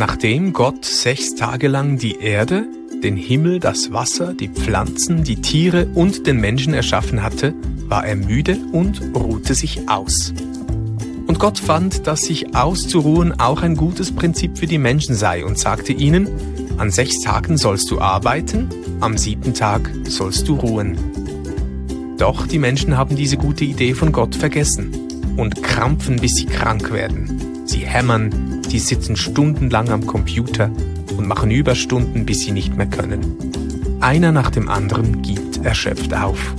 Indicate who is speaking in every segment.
Speaker 1: Nachdem Gott sechs Tage lang die Erde, den Himmel, das Wasser, die Pflanzen, die Tiere und den Menschen erschaffen hatte, war er müde und ruhte sich aus. Und Gott fand, dass sich auszuruhen auch ein gutes Prinzip für die Menschen sei und sagte ihnen, an sechs Tagen sollst du arbeiten, am siebten Tag sollst du ruhen. Doch die Menschen haben diese gute Idee von Gott vergessen und krampfen, bis sie krank werden. Sie hämmern, die sitzen stundenlang am Computer und machen Überstunden, bis sie nicht mehr können. Einer nach dem anderen gibt erschöpft auf.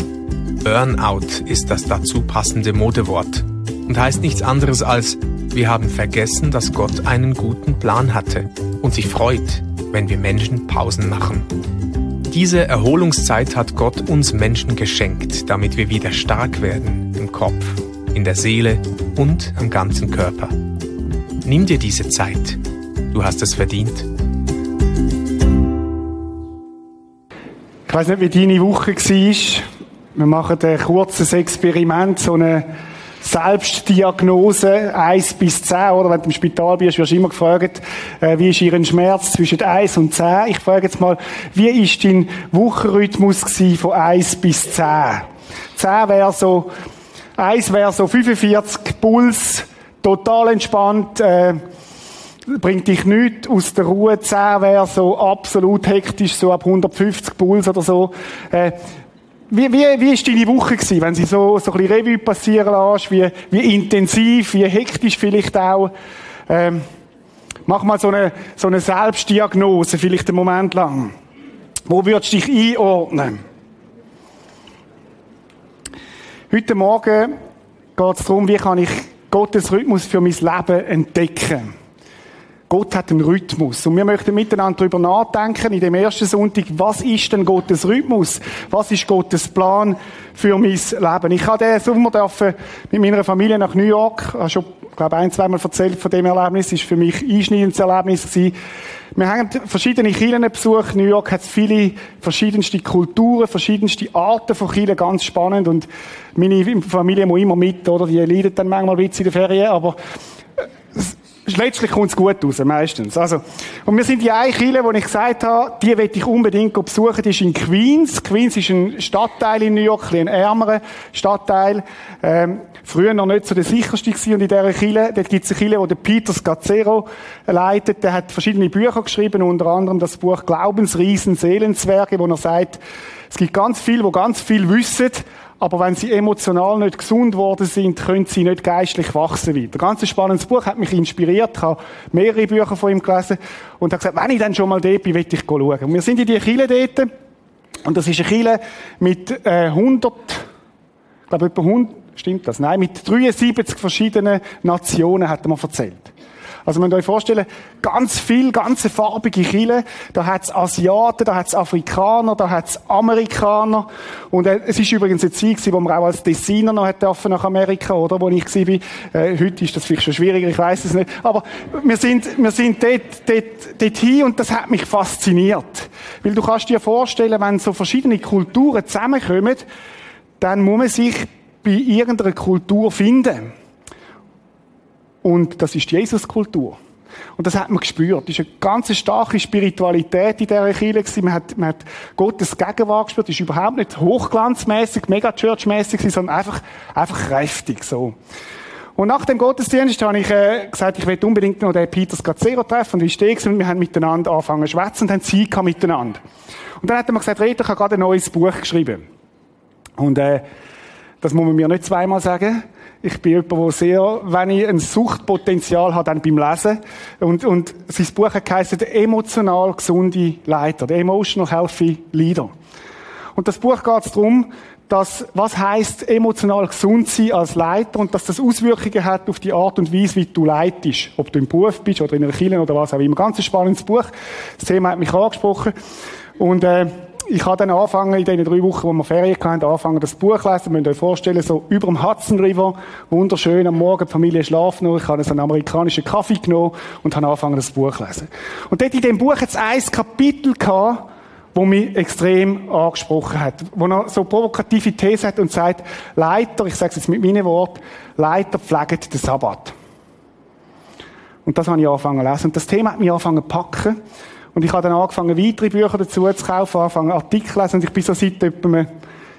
Speaker 1: Burnout ist das dazu passende Modewort und heißt nichts anderes als, wir haben vergessen, dass Gott einen guten Plan hatte und sich freut, wenn wir Menschen Pausen machen. Diese Erholungszeit hat Gott uns Menschen geschenkt, damit wir wieder stark werden im Kopf, in der Seele und am ganzen Körper. Nimm dir diese Zeit. Du hast es verdient.
Speaker 2: Ich weiß nicht, wie deine Woche war. Wir machen ein kurzes Experiment, so eine Selbstdiagnose, 1 bis 10, oder? Wenn du im Spital bist, wirst du immer gefragt, äh, wie ist Ihren Schmerz zwischen 1 und 10? Ich frage jetzt mal, wie ist dein Wochenrhythmus von 1 bis 10? 10 wäre so, 1 wäre so 45 Puls, total entspannt, äh, bringt dich nichts aus der Ruhe. 10 wäre so absolut hektisch, so ab 150 Puls oder so. Äh, wie, wie, wie ist deine Woche gewesen, wenn sie so, so ein bisschen Revue passieren lässt? Wie, wie intensiv, wie hektisch vielleicht auch? Ähm, mach mal so eine, so eine Selbstdiagnose, vielleicht einen Moment lang. Wo würdest du dich einordnen? Heute Morgen geht es darum, wie kann ich Gottes Rhythmus für mein Leben entdecken. Gott hat einen Rhythmus. Und wir möchten miteinander darüber nachdenken, in dem ersten Sonntag, was ist denn Gottes Rhythmus? Was ist Gottes Plan für mein Leben? Ich habe diesen Sommer dürfen mit meiner Familie nach New York, ich schon, glaube ein, zweimal erzählt von dem Erlebnis, das war für mich ein einschneidendes Erlebnis gewesen. Wir haben verschiedene Kirchen besucht. New York hat viele verschiedenste Kulturen, verschiedenste Arten von Kirchen, ganz spannend. Und meine Familie muss immer mit, oder? Die leidet dann manchmal ein bisschen in der Ferien, aber letztlich kommt es gut raus, meistens. Also, und wir sind die eine Kirche, wo ich gesagt habe, die will ich unbedingt besuchen, die ist in Queens. Queens ist ein Stadtteil in New York, ein ärmerer Stadtteil. Ähm, früher noch nicht so der sicherste gewesen. Und in dieser Kirche, dort gibt es eine Kirche, wo der Peter Scazzero leitet. Der hat verschiedene Bücher geschrieben, unter anderem das Buch Glaubensriesen, Seelenzwerge, wo er sagt, es gibt ganz viel, wo ganz viel wissen, aber wenn sie emotional nicht gesund worden sind, können sie nicht geistlich wachsen wieder. Ganz ein spannendes Buch, hat mich inspiriert. Ich habe mehrere Bücher von ihm gelesen und habe gesagt, wenn ich dann schon mal dort bin, will ich schauen. Und wir sind in die Kille dort und das ist eine Kille mit äh, 100, ich glaube etwa 100, stimmt das? Nein, mit 73 verschiedenen Nationen hat er mir erzählt. Also man euch vorstellen, ganz viel, ganze farbige Chile. Da hat's Asiaten, da hat's Afrikaner, da hat's Amerikaner. Und äh, es ist übrigens eine Zeit gewesen, wo man auch als Designer noch hat nach Amerika, oder? Wo ich war. Äh, heute ist das vielleicht schon schwieriger, ich weiß es nicht. Aber wir sind, wir sind dort, dort, dort hin und das hat mich fasziniert. Weil du kannst dir vorstellen, wenn so verschiedene Kulturen zusammenkommen, dann muss man sich bei irgendeiner Kultur finden. Und das ist die Jesuskultur. Und das hat man gespürt. Das ist eine ganz starke Spiritualität in dieser Kirche. Man hat, man hat Gottes Gegenwart gespürt. Das ist überhaupt nicht hochglanzmäßig, mega churchmäßig, sondern einfach, einfach kräftig, so. Und nach dem Gottesdienst habe ich äh, gesagt, ich will unbedingt noch den Peter Scazzero treffen. Und ich stehe und wir haben miteinander angefangen zu schwätzen und haben Zeit miteinander. Und dann hat er mir gesagt, Rita, ich habe gerade ein neues Buch geschrieben. Und äh, das muss man mir nicht zweimal sagen. Ich bin jemand, der sehr, wenn ich ein Suchtpotenzial habe, dann beim Lesen. Und, und sein Buch heisst emotional gesunde Leiter, der Emotional Healthy Leader. Und das Buch geht darum, dass, was heißt emotional gesund sein als Leiter und dass das Auswirkungen hat auf die Art und Weise, wie du leitest. Ob du im Beruf bist oder in einer Kirche oder was auch immer. Ganz ein spannendes Buch. Das Thema hat mich angesprochen. Und, äh, ich habe dann angefangen, in den drei Wochen, wo wir Ferien hatten, angefangen, das Buch zu lesen. Ihr müsst euch vorstellen, so über dem Hudson River, wunderschön, am Morgen, die Familie schlafen noch. Ich habe einen amerikanischen Kaffee genommen und habe angefangen, das Buch zu lesen. Und dort in dem Buch hat es ein Kapitel gehabt, wo mich extrem angesprochen hat. Wo er so provokative These hat und sagt, Leiter, ich sage es jetzt mit meinen Worten, Leiter pflegen den Sabbat. Und das habe ich angefangen zu lesen. Und das Thema hat mich angefangen zu packen. Und ich habe dann angefangen, weitere Bücher dazu zu kaufen, angefangen Artikel zu lesen. Und ich bin so seit etwa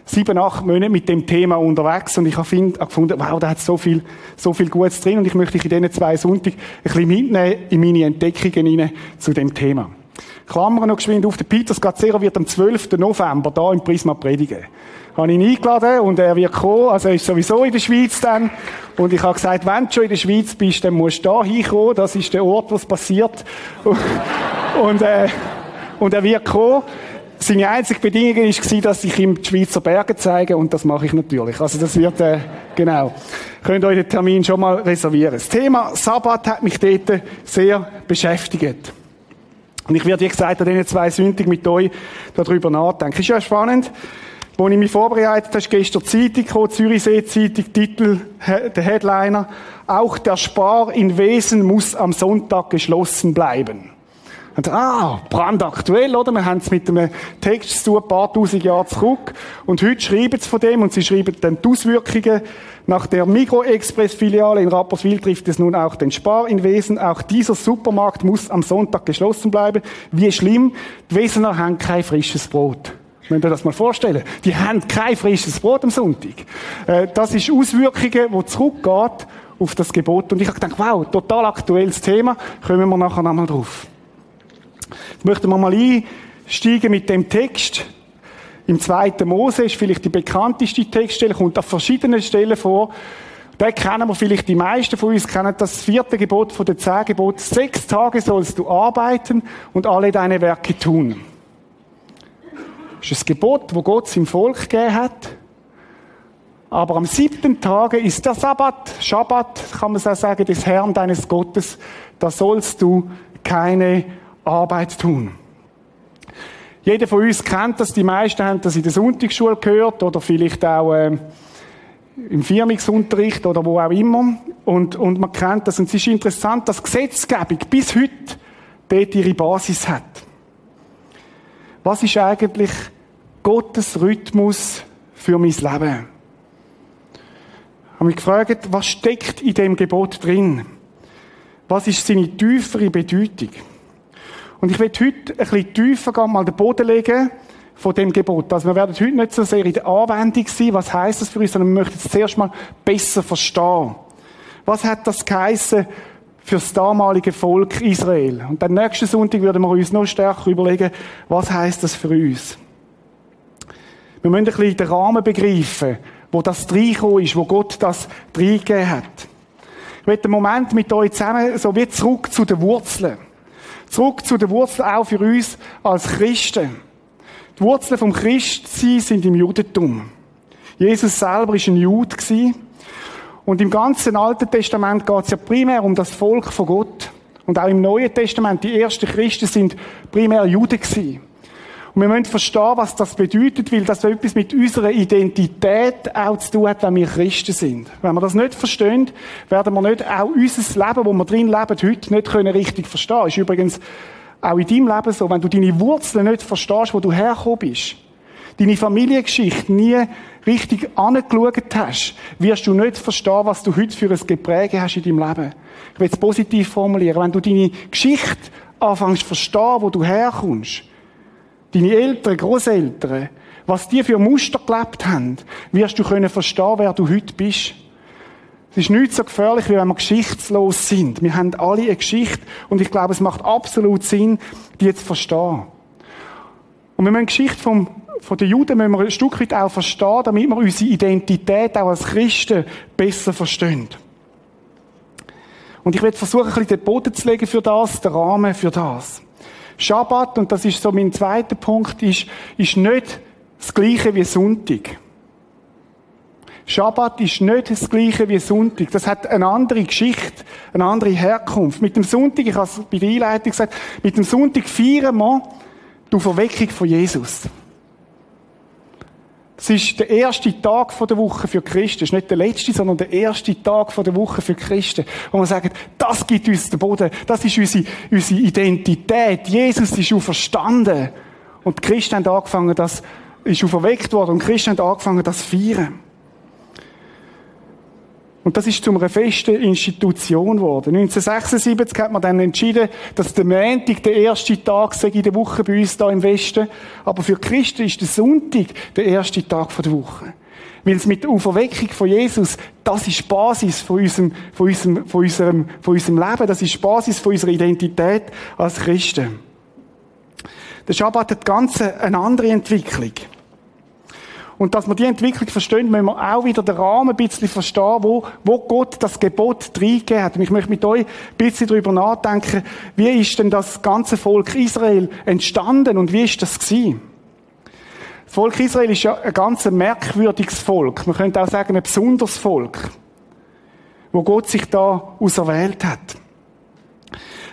Speaker 2: sieben, acht Monaten mit dem Thema unterwegs. Und ich habe gefunden, wow, da hat so viel, so viel Gutes drin. Und ich möchte dich in diesen zwei Sonntagen ein bisschen mitnehmen in meine Entdeckungen hinein zu dem Thema. Klammern noch geschwind auf. Der Peter Scazzero wird am 12. November da im Prisma predigen. Habe ihn eingeladen und er wird kommen. Also er ist sowieso in der Schweiz dann. Und ich habe gesagt, wenn du schon in der Schweiz bist, dann musst du da hinkommen. Das ist der Ort, wo es passiert. Und, äh, und er wird kommen. Seine einzige Bedingung war, dass ich ihm die Schweizer Berge zeige und das mache ich natürlich. Also das wird, äh, genau. Könnt ihr euch den Termin schon mal reservieren. Das Thema Sabbat hat mich dort sehr beschäftigt. Und ich werde, wie gesagt, an diesen zwei Sündigen mit euch darüber nachdenken. Ist ja spannend. Als ich mich vorbereitet habe, gestern Zeitung gekommen, Zürichsee Zeitung, Titel, der Headliner. Auch der Spar in Wesen muss am Sonntag geschlossen bleiben. Und, ah, brandaktuell, oder? Wir haben es mit einem Text zu ein paar tausend Jahre zurück. Und heute schreiben sie von dem und sie schreiben dann die Auswirkungen. Nach der Migro-Express-Filiale in Rapperswil trifft es nun auch den Spar in Wesen. Auch dieser Supermarkt muss am Sonntag geschlossen bleiben. Wie schlimm. Die Wesener haben kein frisches Brot. Könnt ihr das mal vorstellen? Die haben kein frisches Brot am Sonntag. Äh, das ist Auswirkungen, die zurückgehen auf das Gebot. Und ich habe gedacht, wow, total aktuelles Thema. Kommen wir nachher nochmal drauf. Jetzt möchten wir mal einsteigen mit dem Text. Im zweiten Mose ist vielleicht die bekannteste Textstelle, kommt auf verschiedenen Stellen vor. Da kennen wir vielleicht die meisten von uns, kennen das vierte Gebot von den zehn Geboten. Sechs Tage sollst du arbeiten und alle deine Werke tun. Das ist ein Gebot, wo Gott seinem Volk gegeben hat. Aber am siebten Tage ist der Sabbat, Schabbat, kann man so sagen, des Herrn deines Gottes. Da sollst du keine Arbeit tun. Jeder von uns kennt das, die meisten haben das in der Sonntagsschule gehört oder vielleicht auch äh, im Firmungsunterricht oder wo auch immer. Und, und man kennt das. Und es ist interessant, dass Gesetzgebung bis heute dort ihre Basis hat. Was ist eigentlich Gottes Rhythmus für mein Leben? Ich habe mich gefragt, was steckt in dem Gebot drin? Was ist seine tiefere Bedeutung? Und ich will heute ein bisschen tiefer gehen, mal den Boden legen von dem Gebot. Also wir werden heute nicht so sehr in der Anwendung sein, was heißt das für uns, sondern wir möchten es zuerst mal besser verstehen. Was hat das geheissen für das damalige Volk Israel? Und dann nächsten Sonntag würden wir uns noch stärker überlegen, was heißt das für uns? Wir müssen ein bisschen den Rahmen begreifen, wo das reingekommen ist, wo Gott das reingegeben hat. Ich möchte einen Moment mit euch zusammen so wie zurück zu den Wurzeln. Zurück zu den Wurzeln auch für uns als Christen. Die Wurzeln vom Christsein sind im Judentum. Jesus selber ist ein Jude Und im ganzen Alten Testament geht es ja primär um das Volk von Gott. Und auch im Neuen Testament, die ersten Christen sind primär Juden gewesen. Und wir müssen verstehen, was das bedeutet, weil das etwas mit unserer Identität auch zu tun hat, wenn wir Christen sind. Wenn wir das nicht verstehen, werden wir nicht auch unser Leben, wo wir drin leben, heute nicht können richtig verstehen. Ist übrigens auch in deinem Leben so, wenn du deine Wurzeln nicht verstehst, wo du hergekommen bist, deine Familiengeschichte nie richtig angeschaut hast, wirst du nicht verstehen, was du heute für ein Gepräge hast in deinem Leben. Ich will es positiv formulieren. Wenn du deine Geschichte anfängst zu verstehen, wo du herkommst, deine Eltern, Großeltern, was die für Muster gelebt haben, wirst du können verstehen, wer du heute bist. Es ist nicht so gefährlich, wie wenn wir geschichtslos sind. Wir haben alle eine Geschichte und ich glaube, es macht absolut Sinn, die zu verstehen. Und wir müssen die Geschichte vom, von den Juden müssen wir ein Stück weit auch verstehen, damit wir unsere Identität auch als Christen besser verstehen. Und ich werde versuchen, ein bisschen den Boden zu legen für das, den Rahmen für das. Schabbat, und das ist so mein zweiter Punkt, ist, ist nicht das Gleiche wie Sonntag. Schabbat ist nicht das Gleiche wie Sonntag. Das hat eine andere Geschichte, eine andere Herkunft. Mit dem Sonntag, ich habe es bei der Einleitung gesagt, mit dem Sonntag feiern wir die Verweckung von Jesus. Es ist der erste Tag der Woche für Christen. Es ist nicht der letzte, sondern der erste Tag der Woche für Christen. Wo man sagt, das gibt uns den Boden. Das ist unsere, unsere Identität. Jesus ist auferstanden. Und die Christen haben angefangen, das ist auferweckt worden. Und die Christen haben angefangen, das zu feiern. Und das ist zu einer festen Institution geworden. 1976 hat man dann entschieden, dass der Montag der erste Tag sei in der Woche bei uns da im Westen. Aber für Christen ist der Sonntag der erste Tag der Woche. Weil es mit der Auferweckung von Jesus, das ist die Basis von unserem, von unserem, von unserem, von unserem Leben. Das ist die Basis von unserer Identität als Christen. Der Schabbat hat ganz eine andere Entwicklung. Und dass wir die Entwicklung verstehen, müssen wir auch wieder den Rahmen ein bisschen verstehen, wo, wo Gott das Gebot reingegeben hat. Und ich möchte mit euch ein bisschen darüber nachdenken, wie ist denn das ganze Volk Israel entstanden und wie ist das gewesen? Das Volk Israel ist ja ein ganz merkwürdiges Volk. Man könnte auch sagen, ein besonderes Volk, wo Gott sich da auserwählt hat.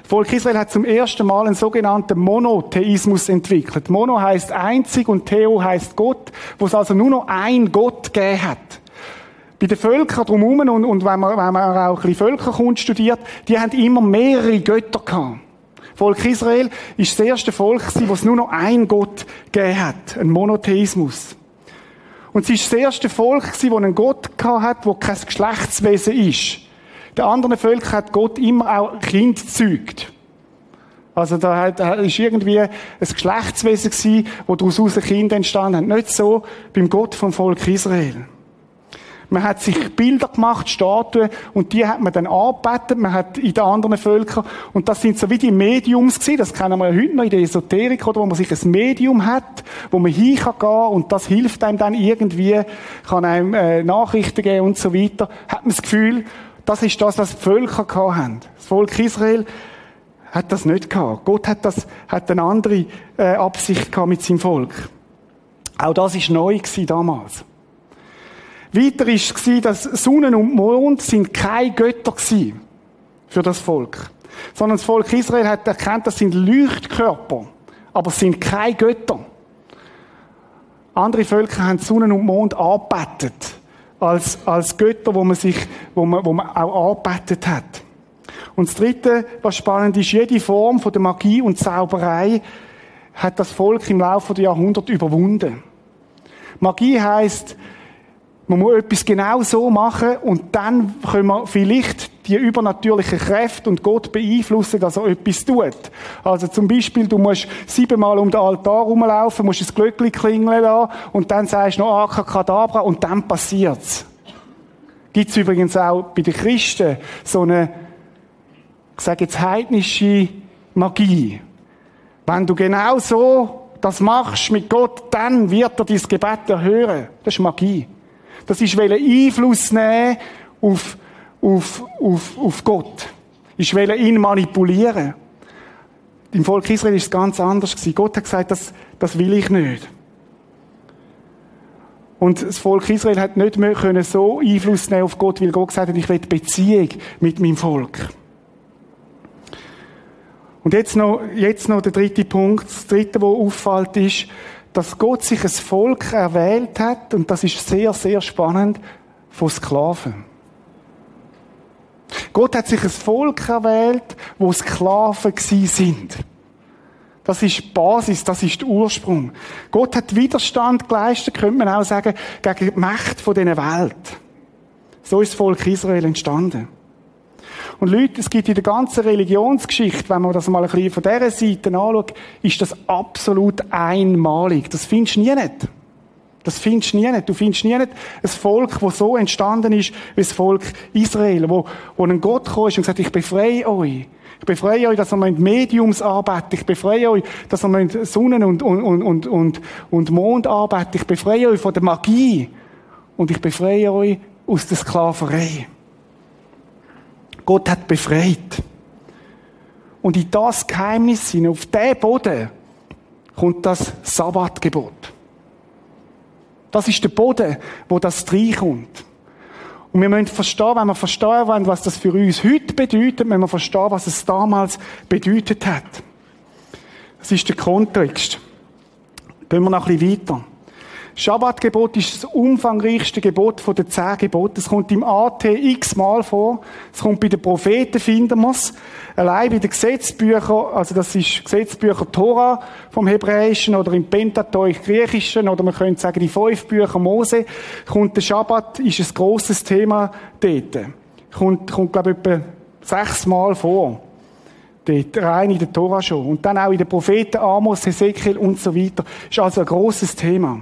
Speaker 2: Volk Israel hat zum ersten Mal einen sogenannten Monotheismus entwickelt. Mono heißt einzig und Theo heißt Gott, wo es also nur noch ein Gott gegeben hat. Bei den Völkern drumherum und, und wenn, man, wenn man auch ein bisschen Völkerkunst studiert, die haben immer mehrere Götter gehabt. Volk Israel ist das erste Volk, wo es nur noch ein Gott gegeben hat. Ein Monotheismus. Und es ist das erste Volk, das einen Gott gehabt hat, wo kein Geschlechtswesen ist. Der anderen Völker hat Gott immer auch Kind gezeugt. Also da ist irgendwie ein Geschlechtswesen gewesen, wo daraus ein Kind entstanden hat. Nicht so beim Gott vom Volk Israel. Man hat sich Bilder gemacht, Statuen, und die hat man dann angebetet. Man hat in den anderen Völkern, und das sind so wie die Mediums gewesen, das kennen wir ja heute noch in der Esoterik, oder, wo man sich ein Medium hat, wo man hin kann und das hilft einem dann irgendwie, kann einem äh, Nachrichten geben und so weiter. Hat man das Gefühl, das ist das, was die Völker haben. Das Volk Israel hat das nicht gehabt. Gott hat das, hat eine andere äh, Absicht gehabt mit seinem Volk. Auch das ist neu gewesen damals. Weiter ist es dass Sonne und Mond sind keine Götter gewesen für das Volk. Sondern das Volk Israel hat erkannt, das sind Leuchtkörper. Aber es sind keine Götter. Andere Völker haben Sonne und Mond angebetet als, als Götter, wo man sich, wo man, wo man auch angebetet hat. Und das dritte, was spannend ist, jede Form von der Magie und Zauberei hat das Volk im Laufe der Jahrhunderte überwunden. Magie heißt, man muss etwas genau so machen und dann können wir vielleicht die übernatürlichen Kräfte und Gott beeinflussen, dass er etwas tut. Also zum Beispiel, du musst siebenmal um den Altar rumlaufen, musst das Glöckchen klingeln lassen und dann sagst du noch Akakadabra und dann passiert's. Gibt's übrigens auch bei den Christen so eine, ich sage jetzt heidnische Magie. Wenn du genau so das machst mit Gott, dann wird er dein Gebet erhören. Das ist Magie. Das ist Einfluss nehmen auf, auf, auf, auf Gott. Ich will ihn manipulieren. Im Volk Israel ist es ganz anders. Gott hat gesagt, das, das will ich nicht. Und das Volk Israel hat nicht mehr können so Einfluss nehmen auf Gott, weil Gott gesagt hat, ich will Beziehung mit meinem Volk. Und jetzt noch, jetzt noch der dritte Punkt. Das dritte, was auffällt, ist, dass Gott sich ein Volk erwählt hat, und das ist sehr, sehr spannend, von Sklaven. Gott hat sich ein Volk erwählt, wo Sklaven gsi sind. Das ist die Basis, das ist der Ursprung. Gott hat Widerstand geleistet, könnte man auch sagen, gegen die Macht dieser Welt. So ist das Volk Israel entstanden. Und Leute, es gibt in der ganzen Religionsgeschichte, wenn man das mal ein bisschen von dieser Seite anschaut, ist das absolut einmalig. Das findest du nie nicht. Das findest du nie nicht. Du findest nie nicht ein Volk, das so entstanden ist, wie das Volk Israel, wo, wo ein Gott kam und gesagt ich befreie euch. Ich befreie euch, dass ihr mit Mediums arbeitet. Ich befreie euch, dass ihr mit Sonnen und, und, und, und, und Mond arbeitet. Ich befreie euch von der Magie. Und ich befreie euch aus der Sklaverei. Gott hat befreit. Und in das Geheimnis auf diesen Boden, kommt das Sabbatgebot. Das ist der Boden, wo das reinkommt. Und wir müssen verstehen, wenn wir verstehen wollen, was das für uns heute bedeutet, müssen wir verstehen, was es damals bedeutet hat. Das ist der Kontext. Gehen wir noch ein bisschen weiter. Schabbatgebot ist das umfangreichste Gebot von den zehn Geboten. Es kommt im AT x-mal vor. Es kommt bei den Propheten, finden wir es. Allein bei den Gesetzbüchern, also das ist Gesetzbücher Tora vom Hebräischen oder im Pentateuch Griechischen oder man könnte sagen die fünf Bücher Mose, kommt der Schabbat, ist ein grosses Thema dort. Kommt, kommt glaube ich etwa sechsmal vor. Dort, rein in der Tora schon. Und dann auch in den Propheten Amos, Hesekiel und so weiter. Ist also ein grosses Thema.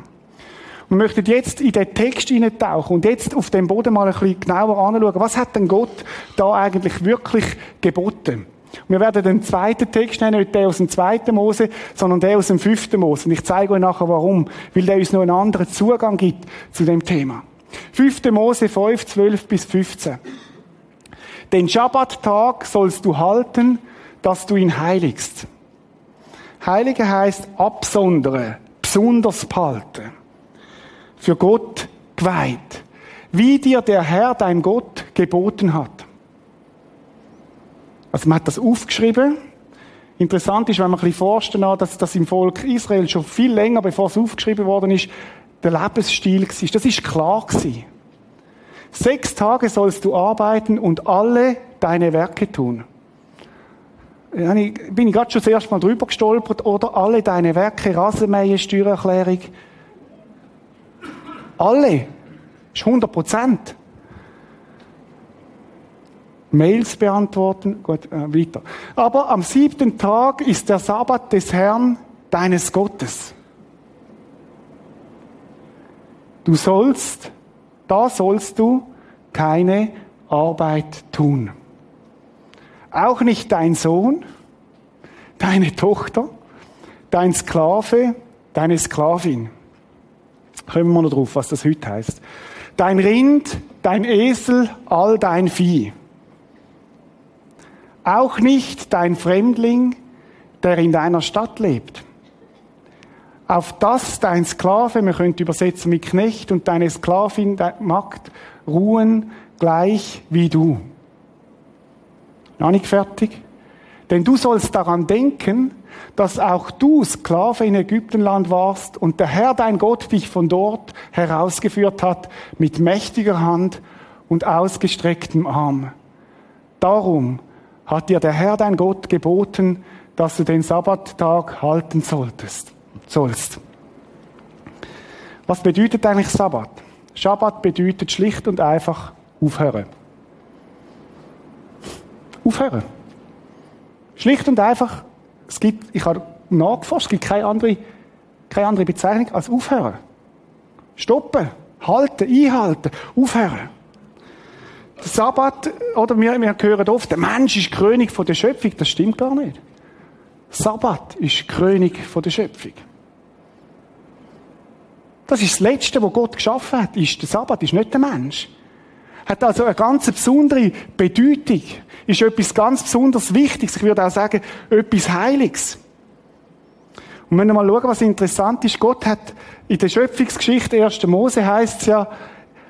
Speaker 2: Wir möchten jetzt in den Text hineintauchen und jetzt auf dem Boden mal ein bisschen genauer anschauen, was hat denn Gott da eigentlich wirklich geboten? Wir werden den zweiten Text nennen, nicht den aus dem zweiten Mose, sondern den aus dem fünften Mose. Und ich zeige euch nachher warum. Weil der uns noch einen anderen Zugang gibt zu dem Thema. Fünfte Mose 5, 12 bis 15. Den Schabbattag sollst du halten, dass du ihn heiligst. Heilige heißt absondere, besonders behalten für Gott geweiht, wie dir der Herr, dein Gott, geboten hat. Also man hat das aufgeschrieben. Interessant ist, wenn man ein bisschen forscht, dass das im Volk Israel schon viel länger, bevor es aufgeschrieben worden ist, der Lebensstil war. Das ist klar gewesen. Sechs Tage sollst du arbeiten und alle deine Werke tun. Ja, bin ich gerade schon das erste Mal drüber gestolpert, oder alle deine Werke, Rasenmähen, Steuererklärung, alle. Das ist 100 Prozent. Mails beantworten, gut, äh, weiter. Aber am siebten Tag ist der Sabbat des Herrn, deines Gottes. Du sollst, da sollst du keine Arbeit tun. Auch nicht dein Sohn, deine Tochter, dein Sklave, deine Sklavin. Kommen wir noch drauf, was das heute heißt. Dein Rind, dein Esel, all dein Vieh. Auch nicht dein Fremdling, der in deiner Stadt lebt. Auf das dein Sklave, man könnte übersetzen mit Knecht, und deine Sklavin, deine Magd, ruhen gleich wie du. Noch nicht fertig? Denn du sollst daran denken, dass auch du Sklave in Ägyptenland warst und der Herr dein Gott dich von dort herausgeführt hat mit mächtiger Hand und ausgestrecktem Arm. Darum hat dir der Herr dein Gott geboten, dass du den Sabbattag halten solltest, sollst. Was bedeutet eigentlich Sabbat? Sabbat bedeutet schlicht und einfach aufhören. Aufhören. Schlicht und einfach es gibt, ich habe nachgeforscht, es gibt keine andere, keine andere Bezeichnung als aufhören. Stoppen, halten, einhalten, aufhören. Der Sabbat, oder wir, wir hören oft, der Mensch ist König von der Schöpfung. Das stimmt gar nicht. Sabbat ist König von der Schöpfung. Das ist das Letzte, was Gott geschaffen hat, ist der Sabbat, ist nicht der Mensch. Hat also eine ganz besondere Bedeutung ist etwas ganz besonders Wichtiges. Ich würde auch sagen, etwas Heiliges. Und wenn wir mal schauen, was interessant ist, Gott hat in der Schöpfungsgeschichte 1. Mose heißt es ja,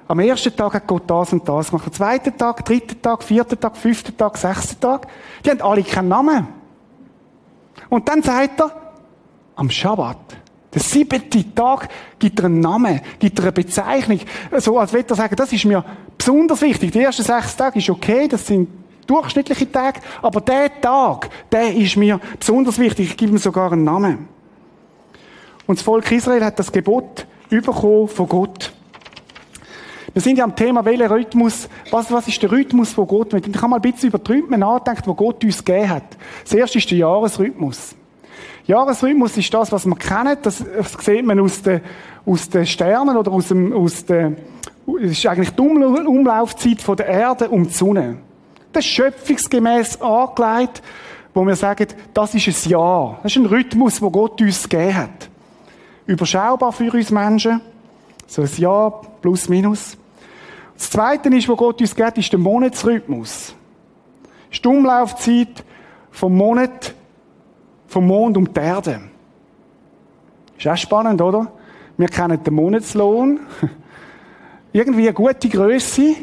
Speaker 2: am ersten Tag hat Gott das und das gemacht. Am zweiten Tag, dritten Tag, vierten Tag, fünften Tag, sechsten Tag. Die haben alle keinen Namen. Und dann sagt er, am Schabbat, der siebte Tag, gibt er einen Namen, gibt er eine Bezeichnung. So als würde er sagen, das ist mir besonders wichtig. Die ersten sechs Tage ist okay, das sind durchschnittliche Tage, aber der Tag, der ist mir besonders wichtig. Ich gebe ihm sogar einen Namen. Und das Volk Israel hat das Gebot bekommen von Gott. Wir sind ja am Thema, welcher Rhythmus, was, was ist der Rhythmus, wo Gott mit? Ich habe mal ein bisschen über die Rhythmen nachgedacht, wo Gott uns gegeben hat. Das erste ist der Jahresrhythmus. Jahresrhythmus ist das, was man kennt. Das, das sieht man aus den, aus den Sternen oder aus dem, aus den, es ist eigentlich die Umlaufzeit von der Erde um die Sonne. Das ist schöpfungsgemäß angelegt, wo wir sagen, das ist ein Jahr. Das ist ein Rhythmus, wo Gott uns gegeben hat. Überschaubar für uns Menschen. So ein Jahr plus minus. Das Zweite ist, wo Gott uns gibt, ist der Monatsrhythmus. Das ist die Umlaufzeit vom Monat, vom Mond um die Erde. Ist auch spannend, oder? Wir kennen den Monatslohn. Irgendwie eine gute Größe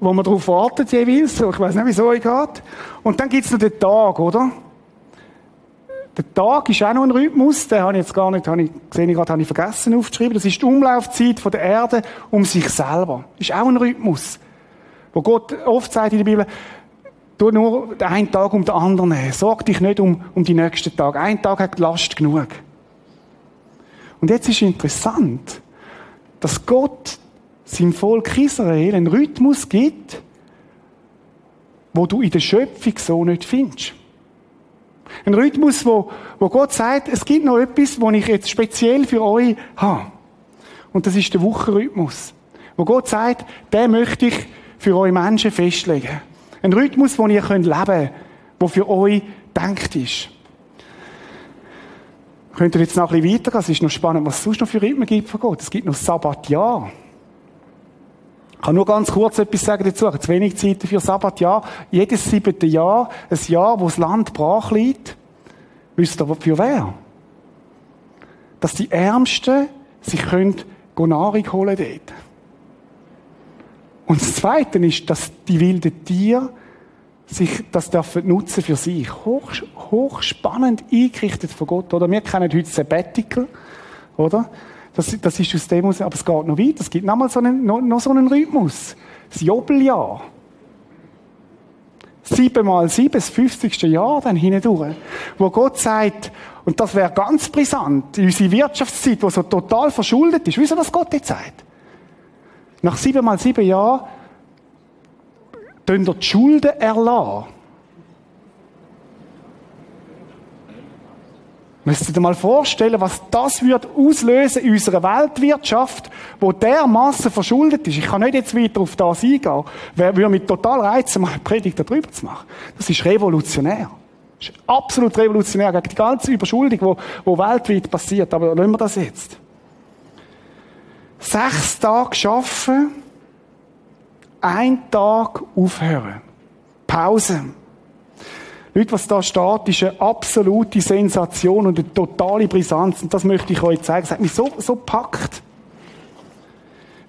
Speaker 2: wo man darauf wartet jeweils. Ich weiß nicht, wieso ich geht. Und dann gibt's noch den Tag, oder? Der Tag ist auch noch ein Rhythmus, den habe ich jetzt gar nicht, habe ich, gesehen, gerade, habe ich vergessen aufzuschreiben. Das ist die Umlaufzeit von der Erde um sich selber. Ist auch ein Rhythmus. Wo Gott oft sagt in der Bibel, tu nur einen Tag um den anderen. Sorg dich nicht um, um die nächsten Tage. Ein Tag hat Last genug. Und jetzt ist interessant, dass Gott seinem Volk Israel einen Rhythmus gibt, wo du in der Schöpfung so nicht findest. Ein Rhythmus, wo, wo Gott sagt, es gibt noch etwas, wo ich jetzt speziell für euch habe. Und das ist der Wochenrhythmus. Wo Gott sagt, den möchte ich für euch Menschen festlegen. Ein Rhythmus, den ihr leben könnt, der für euch denkt ist. Könnt ihr jetzt noch ein bisschen weitergehen? Es ist noch spannend, was es sonst noch für Rhythmen gibt von Gott. Es gibt noch Sabbatjahr. Ich kann nur ganz kurz etwas sagen dazu. Ich habe zu wenig Zeit für Sabbatjahr. Jedes siebte Jahr, ein Jahr, wo das Land brach liegt. Wisst ihr, für wer? Dass die Ärmsten sich können Nahrung holen dort. Und das Zweite ist, dass die wilden Tiere sich das dürfen nutzen für sich. Hoch, hochspannend eingerichtet von Gott, oder? Wir kennen heute Sabbatical, oder? Das, das ist aus dem aber es geht noch weiter. Es gibt noch mal so einen, noch, noch so einen Rhythmus. Das Jobeljahr. Sieben mal sieben, das 50. Jahr dann hindurch. Wo Gott sagt, und das wäre ganz brisant, unsere Wirtschaftszeit, die so total verschuldet ist. Wisst ihr, was Gott jetzt sagt? Nach sieben mal sieben Jahren tun die Schulden erlassen. Müsst ihr dir mal vorstellen, was das wird auslösen in unserer Weltwirtschaft, wo dermaßen verschuldet ist. Ich kann nicht jetzt weiter auf das eingehen. Wer würde mich total reizen, mal eine Predigt darüber zu machen. Das ist revolutionär. Das ist absolut revolutionär gegen die ganze Überschuldung, die weltweit passiert. Aber lassen wir das jetzt. Sechs Tage arbeiten, ein Tag aufhören. Pause. Leute, was da steht, ist eine absolute Sensation und eine totale Brisanz. Und das möchte ich euch zeigen. Das hat mich so, so packt.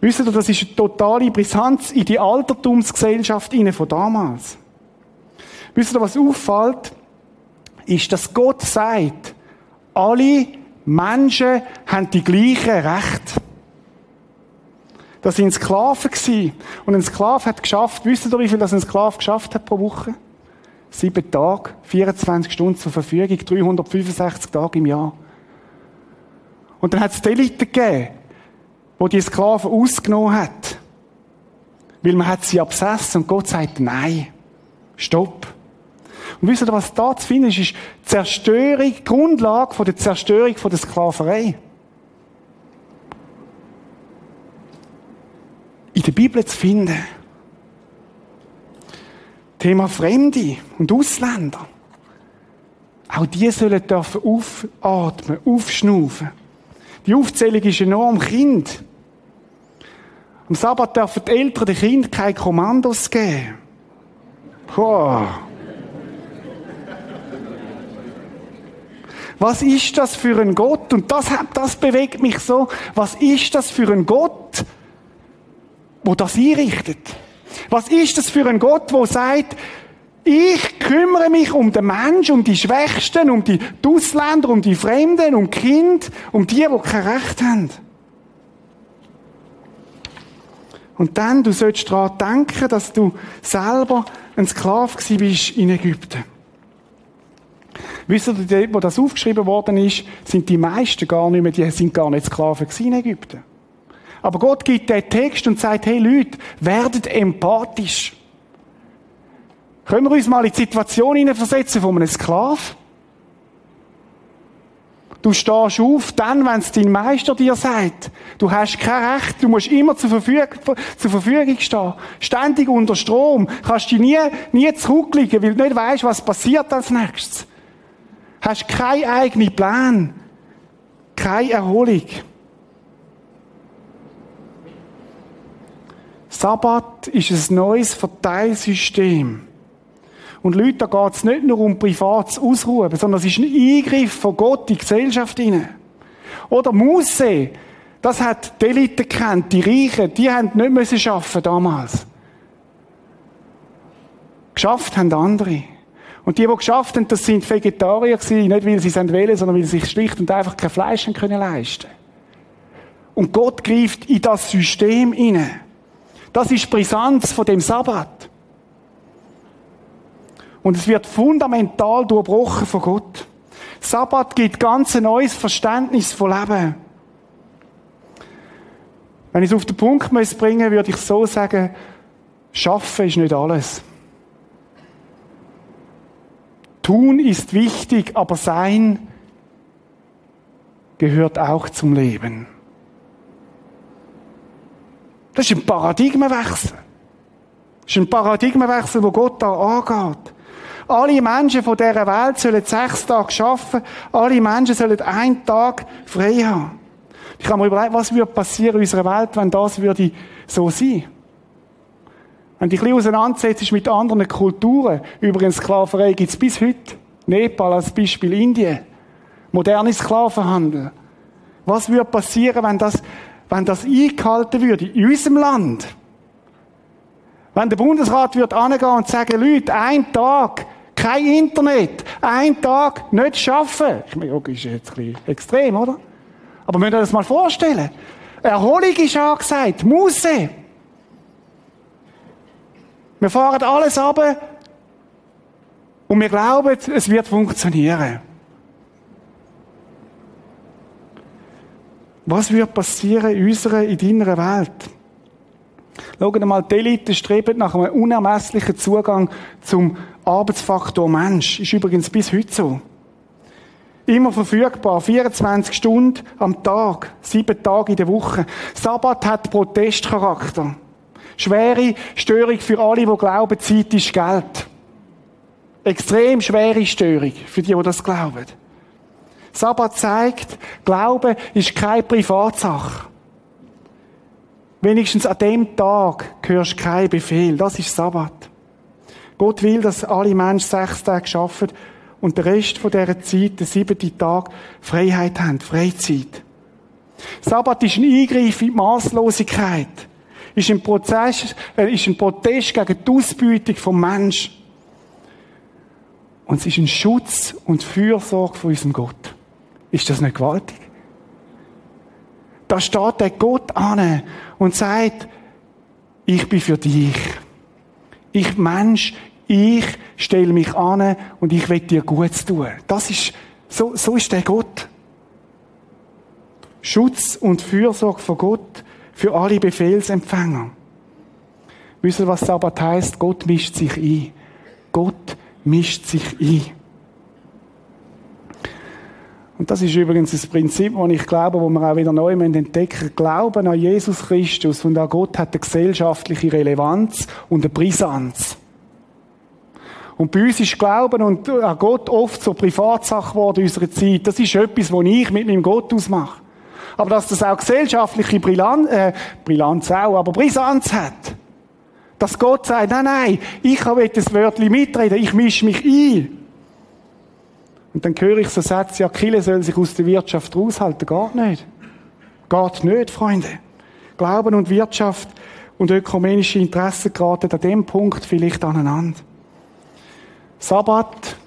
Speaker 2: Wisst ihr, das ist eine totale Brisanz in die Altertumsgesellschaft von damals. Wisst ihr, was auffällt? Ist, dass Gott sagt, alle Menschen haben die gleichen Rechte. Das sind Sklaven gewesen. Und ein Sklave hat geschafft, wisst ihr, wie viel das ein Sklave geschafft hat pro Woche? Sieben Tage, 24 Stunden zur Verfügung, 365 Tage im Jahr. Und dann hat es die Elite gegeben, wo die Sklaven ausgenommen hat. Weil man hat sie absessen und Gott sagt, nein, stopp. Und wisst ihr, was da zu finden ist, ist Zerstörung, Grundlage von der Zerstörung von der Sklaverei. In der Bibel zu finden. Thema Fremde und Ausländer. Auch die sollen dürfen aufatmen, aufschnaufen. Die Aufzählung ist enorm Kind. Am Sabbat dürfen die Eltern den Kindern keine Kommandos geben. Boah. Was ist das für ein Gott? Und das, das bewegt mich so. Was ist das für ein Gott, wo das einrichtet? Was ist das für ein Gott, wo sagt, ich kümmere mich um den Menschen, um die Schwächsten, um die Ausländer, um die Fremden, um Kinder, um die, die kein Recht haben. Und dann, du sollst daran denken, dass du selber ein Sklave bist in Ägypten. Wisst ihr, wo das aufgeschrieben worden ist, sind die meisten gar nicht mehr, die sind gar nicht Sklaven in Ägypten. Aber Gott gibt den Text und sagt, hey Leute, werdet empathisch. Können wir uns mal in die Situation hineinversetzen von einem Sklaven? Du stehst auf, dann, wenn es dein Meister dir sagt. Du hast kein Recht, du musst immer zur Verfügung, zur Verfügung stehen. Ständig unter Strom. Kannst dich nie, nie zurücklegen, weil du nicht weißt, was passiert als nächstes. Hast keinen eigenen Plan. Keine Erholung. Sabbat ist ein neues Verteilsystem. Und Leute, da geht es nicht nur um privates Ausruhen, sondern es ist ein Eingriff von Gott in die Gesellschaft hinein. Oder Mose, das hat die Elite gekannt, die Reichen, die haben nicht müssen arbeiten damals. Geschafft haben andere. Und die, die geschafft haben, das sind Vegetarier gewesen, nicht weil sie es wählen, sondern weil sie sich schlicht und einfach kein Fleisch können leisten Und Gott greift in das System hinein. Das ist Brisanz von dem Sabbat. Und es wird fundamental durchbrochen von Gott. Sabbat gibt ganz ein neues Verständnis von Leben. Wenn ich es auf den Punkt muss bringen würde ich so sagen, Schaffen ist nicht alles. Tun ist wichtig, aber Sein gehört auch zum Leben. Das ist ein Paradigmenwechsel. Das ist ein Paradigmenwechsel, wo Gott da angeht. Alle Menschen von dieser Welt sollen sechs Tage arbeiten. Alle Menschen sollen einen Tag frei haben. Ich habe mir überlegt, was würde passieren in unserer Welt, wenn das würde so sein wenn dich ein bisschen auseinandersetzt mit anderen Kulturen, übrigens Sklaverei gibt es bis heute. Nepal als Beispiel Indien. Moderne Sklavenhandel. Was würde passieren, wenn das, wenn das eingehalten würde in unserem Land? Wenn der Bundesrat würde angehen und sagen, Leute, ein Tag, kein Internet, ein Tag nicht schaffen. Ich meine, das ist jetzt ein bisschen extrem, oder? Aber müsst ihr das mal vorstellen. Erholung ist angesagt, Musse. Wir fahren alles ab und wir glauben, es wird funktionieren. Was wird passieren in unserer, in deiner Welt? Schaut mal, die Elite streben nach einem unermesslichen Zugang zum Arbeitsfaktor Mensch. Ist übrigens bis heute so. Immer verfügbar, 24 Stunden am Tag, sieben Tage in der Woche. Sabbat hat Protestcharakter. Schwere Störung für alle, die glauben, Zeit ist Geld. Extrem schwere Störung für die, die das glauben. Sabbat zeigt, Glauben ist keine Privatsache. Wenigstens an dem Tag hörst du keinen Befehl. Das ist Sabbat. Gott will, dass alle Menschen sechs Tage arbeiten und der Rest von dieser Zeit, der siebte Tag, Freiheit haben, Freizeit. Sabbat ist ein Eingriff in die Masslosigkeit ist ein Prozess, äh, ist ein Protest gegen die Ausbeutung vom Menschen. Und es ist ein Schutz und Fürsorge von unserem Gott. Ist das nicht gewaltig? Da steht der Gott an und sagt, ich bin für dich. Ich Mensch, ich stelle mich an und ich will dir Gutes tun. Das ist, so, so ist der Gott. Schutz und Fürsorge von Gott für alle Befehlsempfänger. Wisst ihr, was Sabbat heißt? Gott mischt sich ein. Gott mischt sich ein. Und das ist übrigens das Prinzip, das ich glaube, wo wir auch wieder neu entdecken Glauben an Jesus Christus und an Gott hat eine gesellschaftliche Relevanz und eine Brisanz. Und bei uns ist Glauben und an Gott oft so Privatsache geworden in unserer Zeit. Das ist etwas, was ich mit meinem Gott ausmache aber dass das auch gesellschaftliche Brillanz, äh, Brillanz auch, aber Brisanz hat. Dass Gott sagt, nein, nein, ich will das Wörtchen mitreden, ich mische mich ein. Und dann höre ich so Sätze, ja, Kille soll sich aus der Wirtschaft raushalten. Geht nicht. Geht nicht, Freunde. Glauben und Wirtschaft und ökumenische Interessen geraten an dem Punkt vielleicht aneinander. Sabbat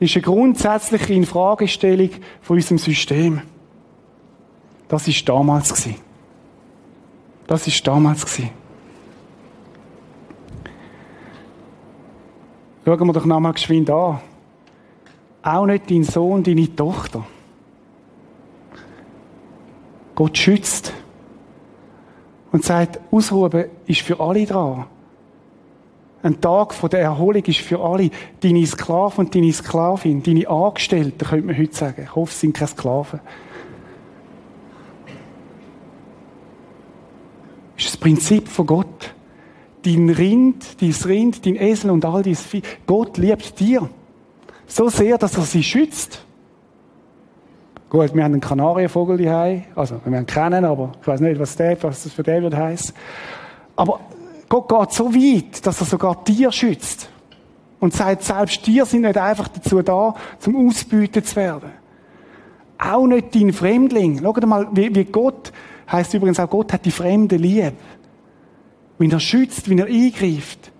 Speaker 2: ist eine grundsätzliche Infragestellung von unserem System. Das ist damals. Das ist damals. Schauen wir doch nochmal geschwind an. Auch nicht dein Sohn, deine Tochter. Gott schützt und sagt, Ausruhen ist für alle dran. Ein Tag der Erholung ist für alle. Deine Sklaven und deine Sklavin, deine Angestellten, könnte man heute sagen. Ich hoffe, es sind keine Sklaven. ist das Prinzip von Gott. Dein Rind, dein Rind, dein Esel und all dies Vieh. Gott liebt dir. So sehr, dass er sie schützt. Gut, wir haben einen Kanarienvogel hier, also wir haben kennen, aber ich weiß nicht, was, der, was das für den wird heißen. Aber Gott geht so weit, dass er sogar Tier schützt. Und sagt, selbst Tiere sind nicht einfach dazu da, zum Ausbeuten zu werden. Auch nicht dein Fremdling. Schau dir mal, wie, wie Gott heißt übrigens auch, Gott hat die Fremde lieb. Wenn er schützt, wenn er eingreift.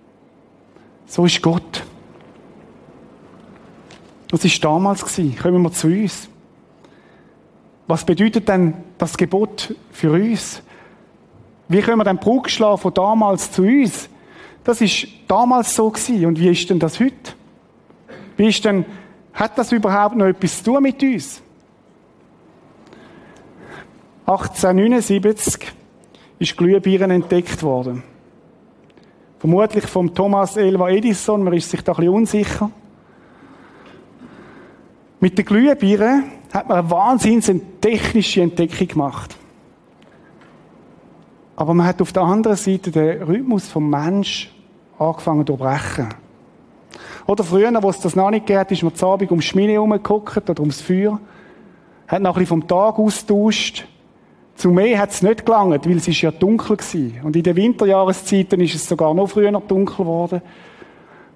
Speaker 2: So ist Gott. Das war damals. Kommen wir zu uns. Was bedeutet denn das Gebot für uns? Wie können wir den Brug schlagen von damals zu uns? Das ist damals so gewesen. Und wie ist denn das heute? Wie ist denn, hat das überhaupt noch etwas zu tun mit uns? 1879 ist Glühbirne entdeckt worden. Vermutlich vom Thomas Elva Edison, man ist sich da ein bisschen unsicher. Mit der Glühbirne hat man eine wahnsinns technische Entdeckung gemacht. Aber man hat auf der anderen Seite den Rhythmus vom Mensch angefangen zu brechen. Oder früher, wo es das noch nicht gab, ist man zu Abend um Schmine herumgeguckt oder ums Feuer, hat noch ein bisschen vom Tag austauscht. Zu mehr hat es nicht gelangt, weil es ist ja dunkel war. Und in den Winterjahreszeiten ist es sogar noch früher dunkel geworden.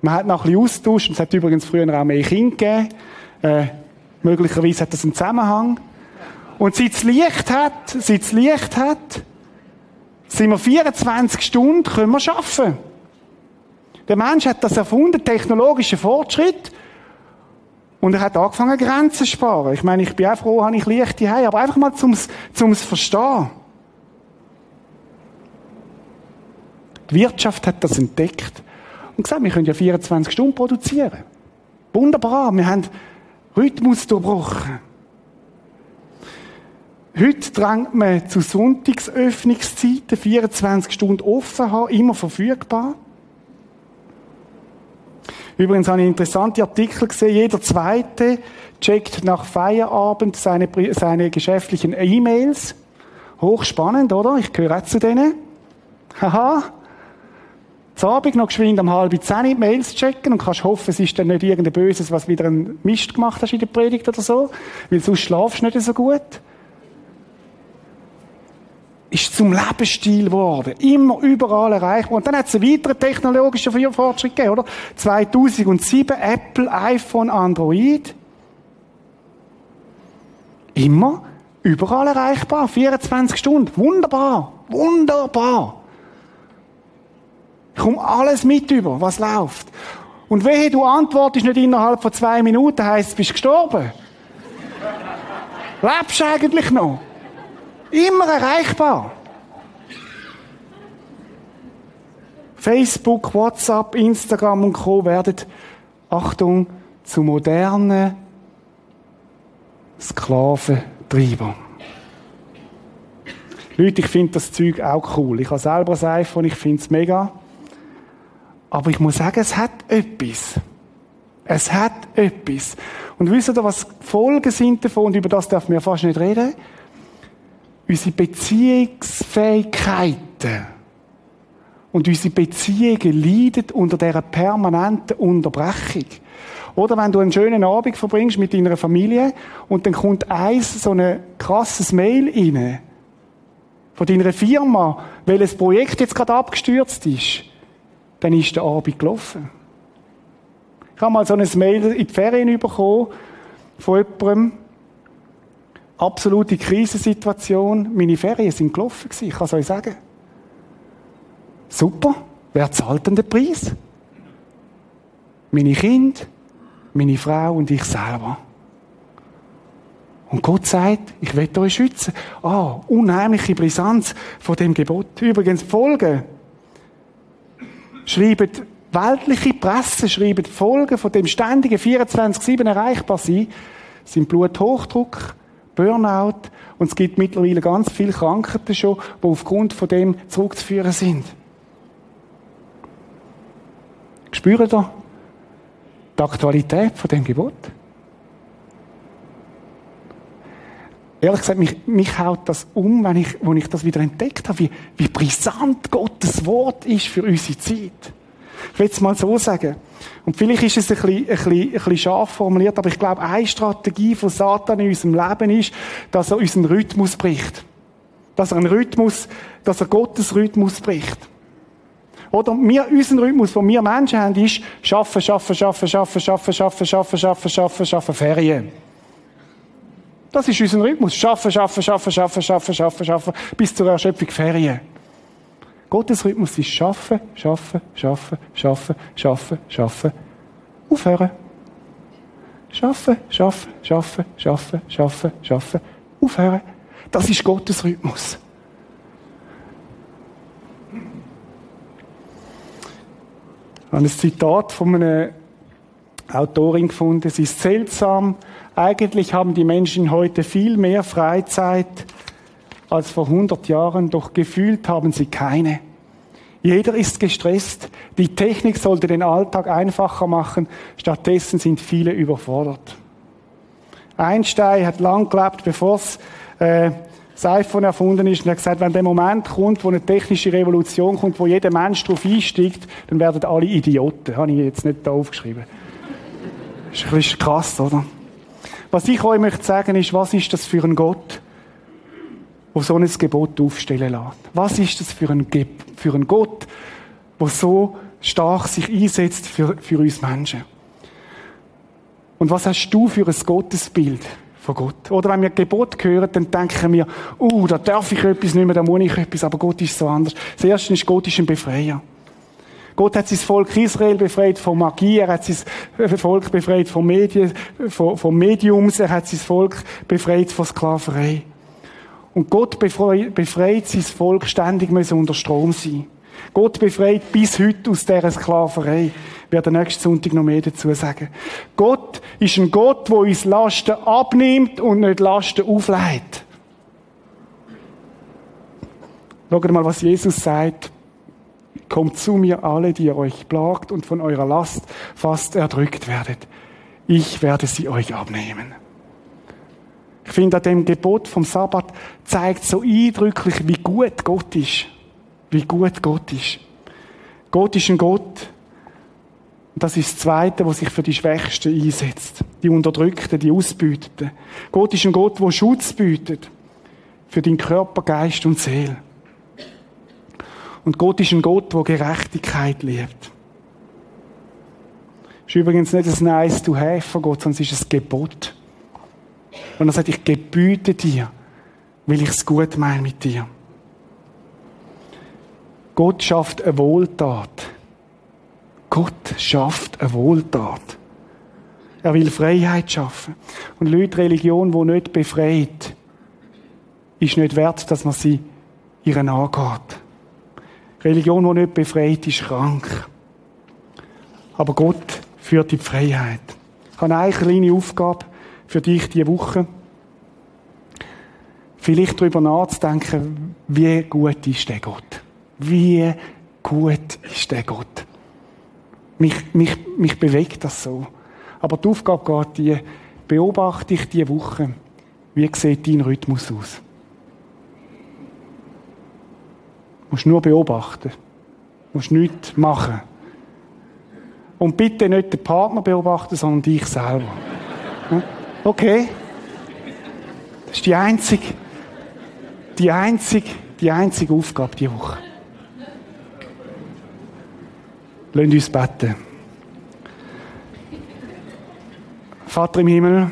Speaker 2: Man hat noch ein bisschen austauscht, und es hat übrigens früher auch mehr Kinder gegeben. Äh, möglicherweise hat das einen Zusammenhang. Und seit es Licht hat, seit es Licht hat, sind wir 24 Stunden, können wir arbeiten. Der Mensch hat das erfunden, technologischer Fortschritt. Und er hat angefangen, Grenzen zu sparen. Ich meine, ich bin auch froh, habe ich Licht hier, aber einfach mal zum, zum Verstehen. Die Wirtschaft hat das entdeckt und gesagt, wir können ja 24 Stunden produzieren. Wunderbar, wir haben Rhythmus durchbrochen. Heute drängt man zu Sonntagsöffnungszeiten, 24 Stunden offen haben, immer verfügbar. Übrigens habe ich interessante Artikel gesehen. Jeder Zweite checkt nach Feierabend seine, seine geschäftlichen E-Mails. Hochspannend, oder? Ich gehöre auch zu denen. Haha. Zu Abend noch geschwind um halb zehn die Mails checken und kannst hoffen, es ist dann nicht irgendein Böses, was wieder ein Mist gemacht hast in der Predigt oder so. Weil sonst schlafst du nicht so gut ist zum Lebensstil geworden. Immer überall erreichbar. Und dann hat es einen weiteren technologischen Fortschritt gegeben, oder? 2007 Apple, iPhone, Android. Immer überall erreichbar. 24 Stunden. Wunderbar. Wunderbar. Ich komme alles mit über, was läuft. Und wehe, du antwortest nicht innerhalb von zwei Minuten, heisst du bist gestorben. Lebst du eigentlich noch? Immer erreichbar. Facebook, WhatsApp, Instagram und Co. werden, Achtung, zu modernen Sklaventreiber. Leute, ich finde das Zeug auch cool. Ich habe selber ein iPhone, ich finde es mega. Aber ich muss sagen, es hat etwas. Es hat etwas. Und wisst ihr, was Folgen sind davon? Und über das darf man ja fast nicht reden unsere Beziehungsfähigkeiten und unsere Beziehungen leiden unter dieser permanenten Unterbrechung. Oder wenn du einen schönen Abend verbringst mit deiner Familie und dann kommt eins so ein krasses Mail rein von deiner Firma, weil das Projekt jetzt gerade abgestürzt ist, dann ist der Abend gelaufen. Ich habe mal so ein Mail in die Ferien bekommen von jemandem, absolute Krisensituation. Meine Ferien sind gelaufen gewesen, ich kann es euch sagen. Super. Wer zahlt denn den Preis? Meine Kinder, meine Frau und ich selber. Und Gott sagt, ich werde euch schützen. Ah, unheimliche Brisanz von dem Gebot. Übrigens Folgen. Schreibt weltliche Presse, schreibt Folgen von dem ständigen 24-7 erreichbar sein, sind Bluthochdruck, Burnout und es gibt mittlerweile ganz viele Krankheiten schon, die aufgrund von dem zurückzuführen sind. Spürt ihr die Aktualität von dem Gebot? Ehrlich gesagt, mich, mich haut das um, wenn ich, wenn ich das wieder entdeckt habe, wie, wie brisant Gottes Wort ist für unsere Zeit. Ich will es mal so sagen. Und vielleicht ist es ein bisschen, ein, bisschen, ein bisschen scharf formuliert, aber ich glaube, eine Strategie von Satan in unserem Leben ist, dass er unseren Rhythmus bricht. Dass er einen Rhythmus, dass er Gottes Rhythmus bricht. Oder wir, unseren Rhythmus, den wir Menschen haben, ist schaffen, schaffen, schaffen, schaffen, schaffen, schaffen, schaffen, schaffen, schaffen, schaffen, Ferien. Das ist unser Rhythmus. Schaffen, schaffen, schaffen, schaffen, schaffen, schaffen, schaffen, bis zur Erschöpfung Ferien. Gottes Rhythmus ist schaffen, schaffen, schaffen, schaffen, schaffen, schaffen, aufhören. Schaffen, schaffen, schaffen, schaffen, schaffen, schaffen. Aufhören. Das ist Gottes Rhythmus. Ich habe ein Zitat von einer Autorin gefunden. Es ist seltsam. Eigentlich haben die Menschen heute viel mehr Freizeit als vor 100 Jahren, doch gefühlt haben sie keine. Jeder ist gestresst. Die Technik sollte den Alltag einfacher machen. Stattdessen sind viele überfordert. Einstein hat lang gelebt, bevor es äh, das iPhone erfunden ist. Und er hat gesagt, wenn der Moment kommt, wo eine technische Revolution kommt, wo jeder Mensch darauf einsteigt, dann werden alle Idioten. Habe ich jetzt nicht da aufgeschrieben. Das ist ein bisschen krass, oder? Was ich euch möchte sagen ist, was ist das für ein Gott? wo so ein Gebot aufstellen lässt. Was ist das für ein, Ge für ein Gott, wo so stark sich einsetzt für, für uns Menschen? Und was hast du für ein Gottesbild von Gott? Oder wenn wir Gebot hören, dann denken wir, uh, da darf ich etwas nicht mehr, da muss ich etwas, aber Gott ist so anders. Das erste ist, Gott ist ein Befreier. Gott hat sein Volk Israel befreit von Magie, er hat sein Volk befreit von Medien, von, Mediums, er hat sein Volk befreit von Sklaverei. Und Gott befreit, befreit sein Volk ständig unter Strom sein. Gott befreit bis heute aus dieser Sklaverei. Ich werde nächsten Sonntag noch mehr dazu sagen. Gott ist ein Gott, der uns Lasten abnimmt und nicht Lasten aufleiht. Schaut mal, was Jesus sagt. Kommt zu mir alle, die ihr euch plagt und von eurer Last fast erdrückt werdet. Ich werde sie euch abnehmen. Ich finde, an dem Gebot vom Sabbat zeigt so eindrücklich, wie gut Gott ist. Wie gut Gott ist. Gott ist ein Gott. Und das ist das Zweite, was sich für die Schwächsten einsetzt. Die Unterdrückten, die Ausbüteten. Gott ist ein Gott, der Schutz bietet. Für den Körper, Geist und Seele. Und Gott ist ein Gott, der Gerechtigkeit liebt. Ist übrigens nicht ein Nice to have von Gott, sondern es ist ein Gebot. Und er sagt, ich gebüte dir, weil ich es gut meine mit dir. Gott schafft eine Wohltat. Gott schafft eine Wohltat. Er will Freiheit schaffen. Und Leute, Religion, die nicht befreit, ist nicht wert, dass man sie ihren angeht. Religion, die nicht befreit, ist krank. Aber Gott führt die Freiheit. Ich habe eine kleine Aufgabe für dich diese Woche. Vielleicht darüber nachzudenken, wie gut ist der Gott? Wie gut ist der Gott? Mich, mich, mich bewegt das so. Aber die Aufgabe geht die, beobachte ich diese Woche. Wie sieht dein Rhythmus aus? Du musst nur beobachten. Du musst nichts machen. Und bitte nicht den Partner beobachten, sondern dich selber. Okay? Das ist die einzige, die einzige, die einzige Aufgabe diese Woche. Lasst uns beten. Vater im Himmel,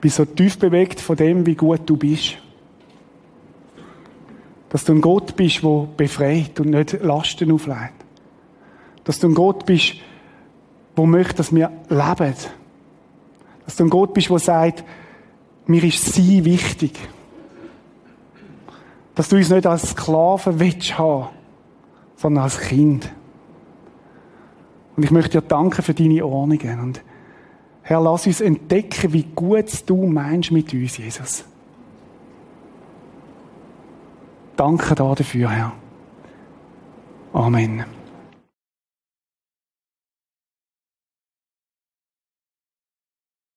Speaker 2: bin so tief bewegt von dem, wie gut du bist. Dass du ein Gott bist, der befreit und nicht Lasten auflädt. Dass du ein Gott bist, wo möchte, dass wir leben. Dass du ein Gott bist, der sagt, mir ist sie wichtig. Dass du uns nicht als Sklaven willst haben, sondern als Kind. Und ich möchte dir danken für deine Ordnungen. Und Herr, lass uns entdecken, wie gut du meinst mit uns, Jesus. Danke dafür, Herr. Amen.